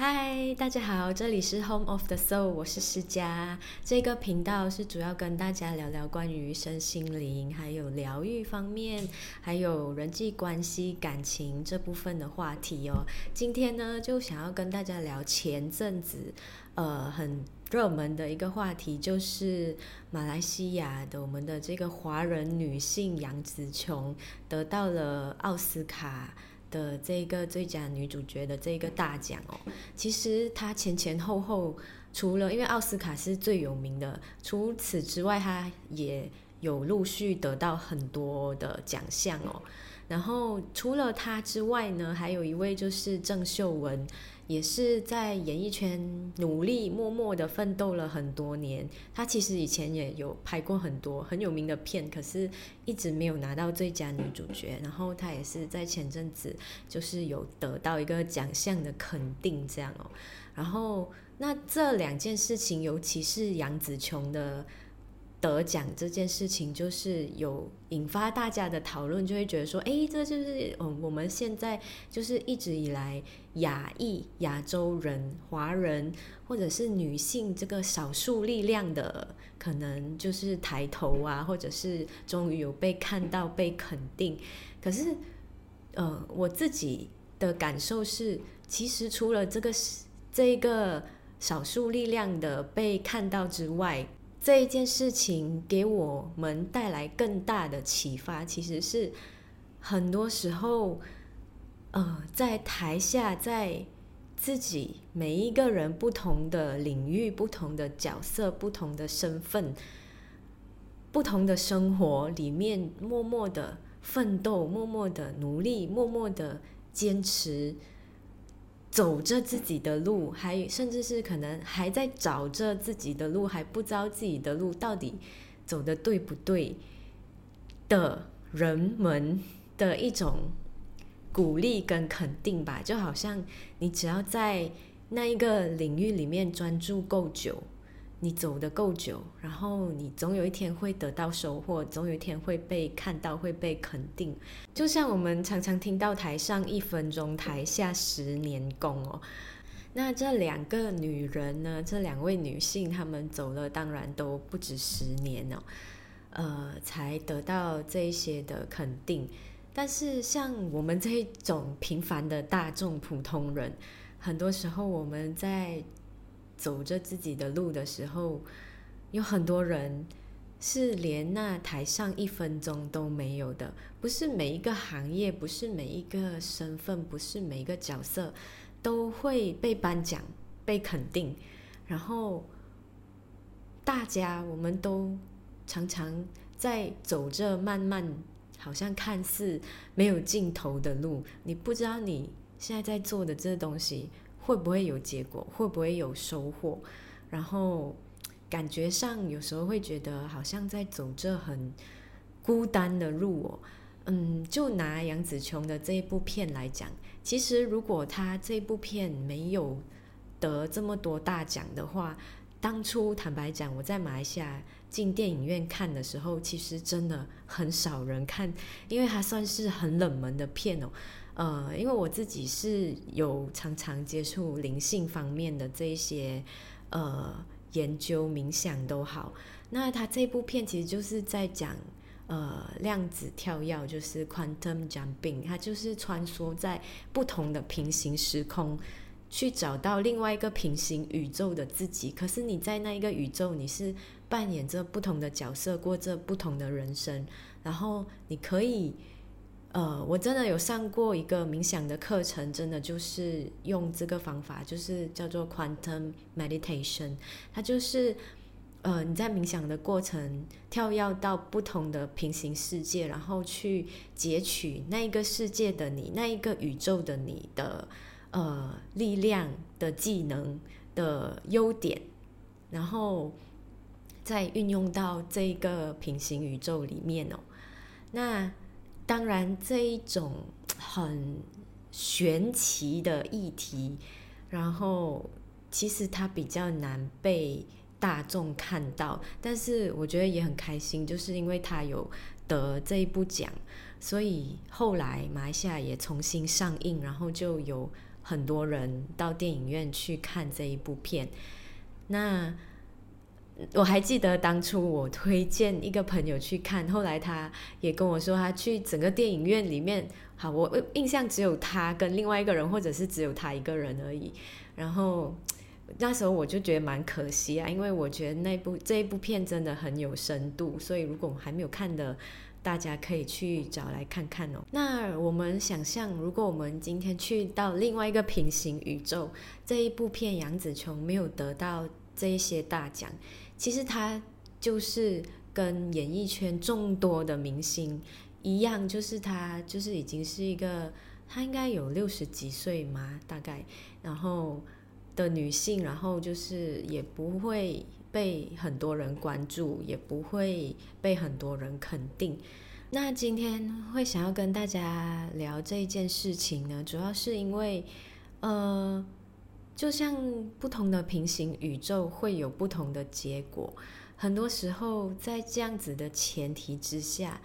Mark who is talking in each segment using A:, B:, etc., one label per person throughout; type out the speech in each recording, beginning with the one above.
A: 嗨，大家好，这里是 Home of the Soul，我是施佳。这个频道是主要跟大家聊聊关于身心灵，还有疗愈方面，还有人际关系、感情这部分的话题哦。今天呢，就想要跟大家聊前阵子呃很热门的一个话题，就是马来西亚的我们的这个华人女性杨紫琼得到了奥斯卡。的这个最佳女主角的这个大奖哦，其实她前前后后除了因为奥斯卡是最有名的，除此之外，她也有陆续得到很多的奖项哦。然后除了她之外呢，还有一位就是郑秀文。也是在演艺圈努力默默的奋斗了很多年。她其实以前也有拍过很多很有名的片，可是一直没有拿到最佳女主角。然后她也是在前阵子就是有得到一个奖项的肯定，这样哦。然后那这两件事情，尤其是杨紫琼的。得奖这件事情就是有引发大家的讨论，就会觉得说，哎，这就是嗯，我们现在就是一直以来亚裔、亚洲人、华人或者是女性这个少数力量的可能就是抬头啊，或者是终于有被看到、被肯定。可是，呃，我自己的感受是，其实除了这个这个少数力量的被看到之外，这一件事情给我们带来更大的启发，其实是很多时候，呃，在台下，在自己每一个人不同的领域、不同的角色、不同的身份、不同的生活里面，默默的奋斗，默默的努力，默默的坚持。走着自己的路，还甚至是可能还在找着自己的路，还不知道自己的路到底走的对不对的人们的一种鼓励跟肯定吧，就好像你只要在那一个领域里面专注够久。你走的够久，然后你总有一天会得到收获，总有一天会被看到，会被肯定。就像我们常常听到“台上一分钟，台下十年功”哦。那这两个女人呢？这两位女性，她们走了，当然都不止十年哦，呃，才得到这些的肯定。但是像我们这种平凡的大众普通人，很多时候我们在。走着自己的路的时候，有很多人是连那台上一分钟都没有的。不是每一个行业，不是每一个身份，不是每一个角色都会被颁奖、被肯定。然后，大家我们都常常在走着慢慢，好像看似没有尽头的路。你不知道你现在在做的这东西。会不会有结果？会不会有收获？然后感觉上有时候会觉得好像在走这很孤单的路哦。嗯，就拿杨紫琼的这一部片来讲，其实如果她这部片没有得这么多大奖的话，当初坦白讲，我在马来西亚进电影院看的时候，其实真的很少人看，因为它算是很冷门的片哦。呃，因为我自己是有常常接触灵性方面的这些呃研究冥想都好，那他这部片其实就是在讲呃量子跳跃，就是 quantum jumping，它就是穿梭在不同的平行时空，去找到另外一个平行宇宙的自己。可是你在那一个宇宙，你是扮演着不同的角色，过着不同的人生，然后你可以。呃，我真的有上过一个冥想的课程，真的就是用这个方法，就是叫做 Quantum Meditation。它就是，呃，你在冥想的过程跳跃到不同的平行世界，然后去截取那一个世界的你，那一个宇宙的你的呃力量的技能的优点，然后再运用到这个平行宇宙里面哦，那。当然，这一种很玄奇的议题，然后其实它比较难被大众看到，但是我觉得也很开心，就是因为它有得这一部奖，所以后来马来西亚也重新上映，然后就有很多人到电影院去看这一部片。那我还记得当初我推荐一个朋友去看，后来他也跟我说，他去整个电影院里面，好，我印象只有他跟另外一个人，或者是只有他一个人而已。然后那时候我就觉得蛮可惜啊，因为我觉得那部这一部片真的很有深度，所以如果我还没有看的，大家可以去找来看看哦。那我们想象，如果我们今天去到另外一个平行宇宙，这一部片《杨紫琼》没有得到这一些大奖。其实他就是跟演艺圈众多的明星一样，就是他就是已经是一个，他应该有六十几岁嘛，大概，然后的女性，然后就是也不会被很多人关注，也不会被很多人肯定。那今天会想要跟大家聊这件事情呢，主要是因为，呃。就像不同的平行宇宙会有不同的结果，很多时候在这样子的前提之下，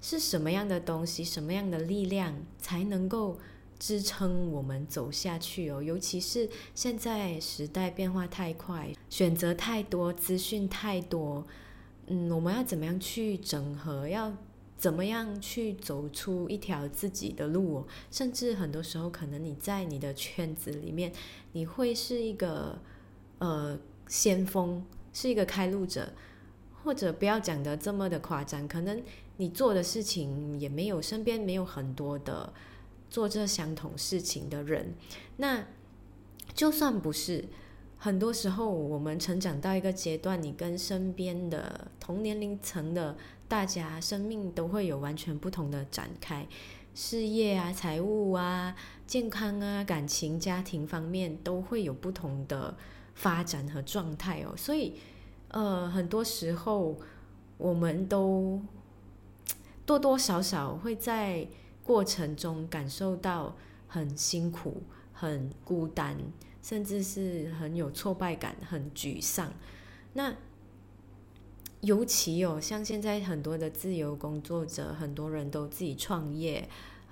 A: 是什么样的东西、什么样的力量才能够支撑我们走下去哦？尤其是现在时代变化太快，选择太多，资讯太多，嗯，我们要怎么样去整合？要怎么样去走出一条自己的路？哦，甚至很多时候，可能你在你的圈子里面。你会是一个呃先锋，是一个开路者，或者不要讲的这么的夸张，可能你做的事情也没有身边没有很多的做这相同事情的人。那就算不是，很多时候我们成长到一个阶段，你跟身边的同年龄层的大家，生命都会有完全不同的展开。事业啊、财务啊、健康啊、感情、家庭方面都会有不同的发展和状态哦。所以，呃，很多时候我们都多多少少会在过程中感受到很辛苦、很孤单，甚至是很有挫败感、很沮丧。那尤其有像现在很多的自由工作者，很多人都自己创业，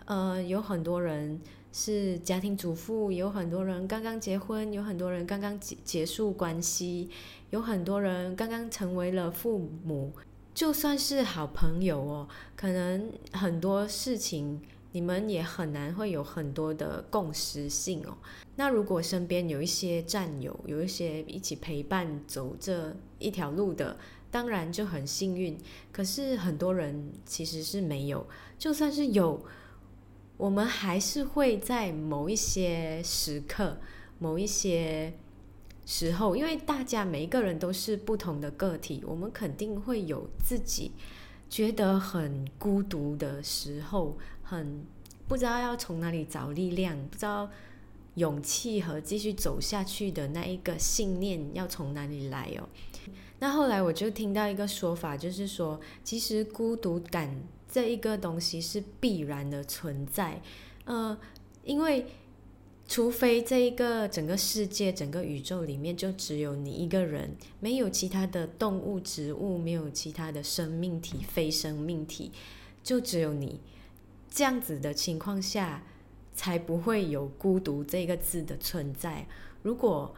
A: 呃，有很多人是家庭主妇，有很多人刚刚结婚，有很多人刚刚结结束关系，有很多人刚刚成为了父母，就算是好朋友哦，可能很多事情你们也很难会有很多的共识性哦。那如果身边有一些战友，有一些一起陪伴走这一条路的。当然就很幸运，可是很多人其实是没有。就算是有，我们还是会在某一些时刻、某一些时候，因为大家每一个人都是不同的个体，我们肯定会有自己觉得很孤独的时候，很不知道要从哪里找力量，不知道勇气和继续走下去的那一个信念要从哪里来哦。那后来我就听到一个说法，就是说，其实孤独感这一个东西是必然的存在，呃，因为除非这一个整个世界、整个宇宙里面就只有你一个人，没有其他的动物、植物，没有其他的生命体、非生命体，就只有你，这样子的情况下，才不会有孤独这个字的存在。如果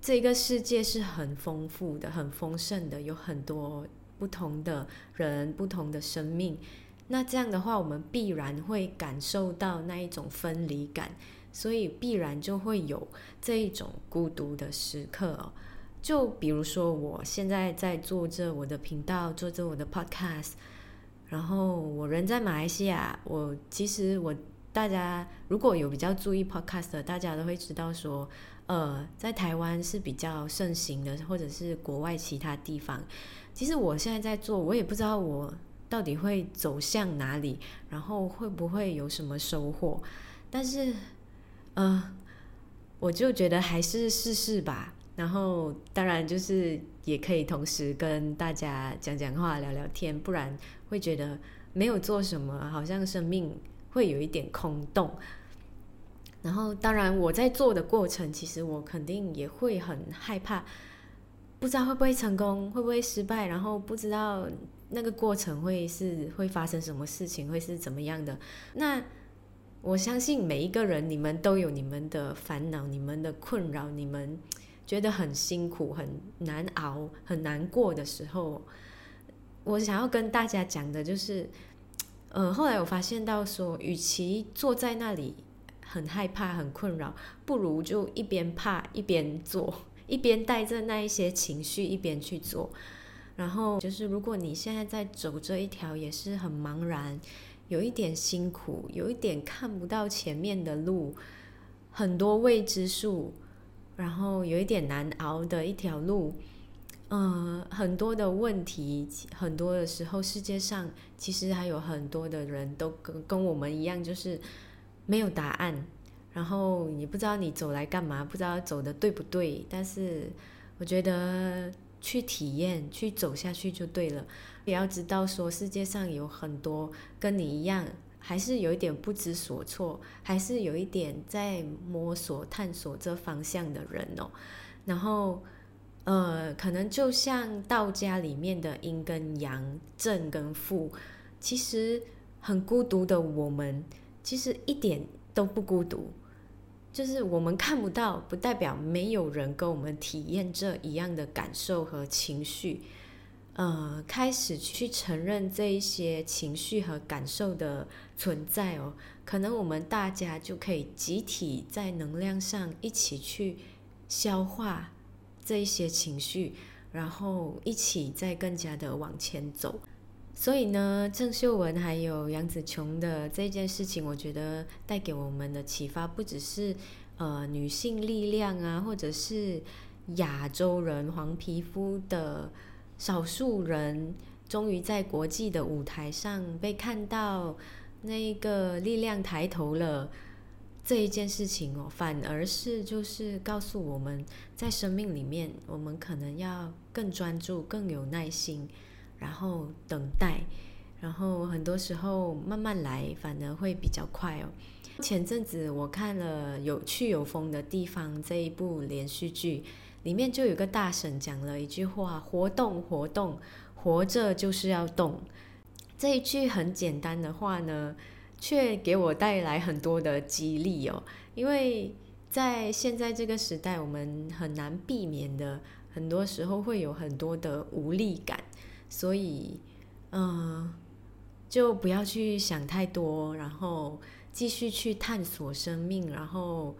A: 这个世界是很丰富的、很丰盛的，有很多不同的人、不同的生命。那这样的话，我们必然会感受到那一种分离感，所以必然就会有这一种孤独的时刻。就比如说，我现在在做着我的频道，做着我的 podcast，然后我人在马来西亚。我其实我大家如果有比较注意 podcast，大家都会知道说。呃，在台湾是比较盛行的，或者是国外其他地方。其实我现在在做，我也不知道我到底会走向哪里，然后会不会有什么收获。但是，呃，我就觉得还是试试吧。然后，当然就是也可以同时跟大家讲讲话、聊聊天，不然会觉得没有做什么，好像生命会有一点空洞。然后，当然，我在做的过程，其实我肯定也会很害怕，不知道会不会成功，会不会失败，然后不知道那个过程会是会发生什么事情，会是怎么样的。那我相信每一个人，你们都有你们的烦恼、你们的困扰，你们觉得很辛苦、很难熬、很难过的时候，我想要跟大家讲的就是，呃，后来我发现到说，与其坐在那里很害怕、很困扰，不如就一边怕一边做，一边带着那一些情绪一边去做。然后就是，如果你现在在走这一条也是很茫然。有一点辛苦，有一点看不到前面的路，很多未知数，然后有一点难熬的一条路，嗯，很多的问题，很多的时候，世界上其实还有很多的人都跟跟我们一样，就是没有答案，然后你不知道你走来干嘛，不知道走的对不对，但是我觉得。去体验，去走下去就对了。也要知道说，世界上有很多跟你一样，还是有一点不知所措，还是有一点在摸索、探索这方向的人哦。然后，呃，可能就像道家里面的阴跟阳、正跟负，其实很孤独的我们，其实一点都不孤独。就是我们看不到，不代表没有人跟我们体验这一样的感受和情绪。呃，开始去承认这一些情绪和感受的存在哦，可能我们大家就可以集体在能量上一起去消化这一些情绪，然后一起再更加的往前走。所以呢，郑秀文还有杨紫琼的这件事情，我觉得带给我们的启发不只是呃女性力量啊，或者是亚洲人黄皮肤的少数人，终于在国际的舞台上被看到，那个力量抬头了这一件事情哦，反而是就是告诉我们在生命里面，我们可能要更专注，更有耐心。然后等待，然后很多时候慢慢来，反而会比较快哦。前阵子我看了《有趣有风的地方》这一部连续剧，里面就有个大婶讲了一句话：“活动，活动，活着就是要动。”这一句很简单的话呢，却给我带来很多的激励哦。因为在现在这个时代，我们很难避免的，很多时候会有很多的无力感。所以，嗯，就不要去想太多，然后继续去探索生命，然后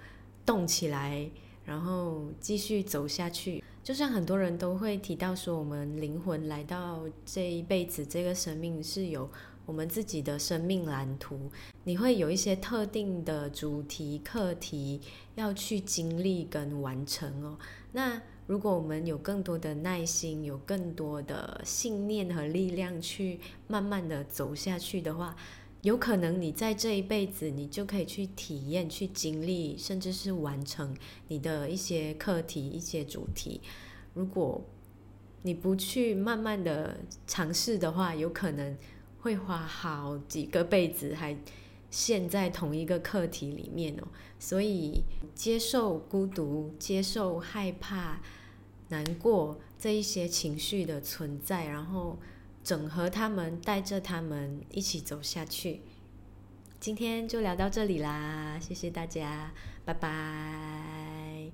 A: 动起来，然后继续走下去。就像很多人都会提到说，我们灵魂来到这一辈子，这个生命是有我们自己的生命蓝图。你会有一些特定的主题、课题要去经历跟完成哦。那如果我们有更多的耐心，有更多的信念和力量去慢慢的走下去的话，有可能你在这一辈子，你就可以去体验、去经历，甚至是完成你的一些课题、一些主题。如果你不去慢慢的尝试的话，有可能会花好几个辈子还陷在同一个课题里面哦。所以，接受孤独，接受害怕。难过这一些情绪的存在，然后整合他们，带着他们一起走下去。今天就聊到这里啦，谢谢大家，拜拜。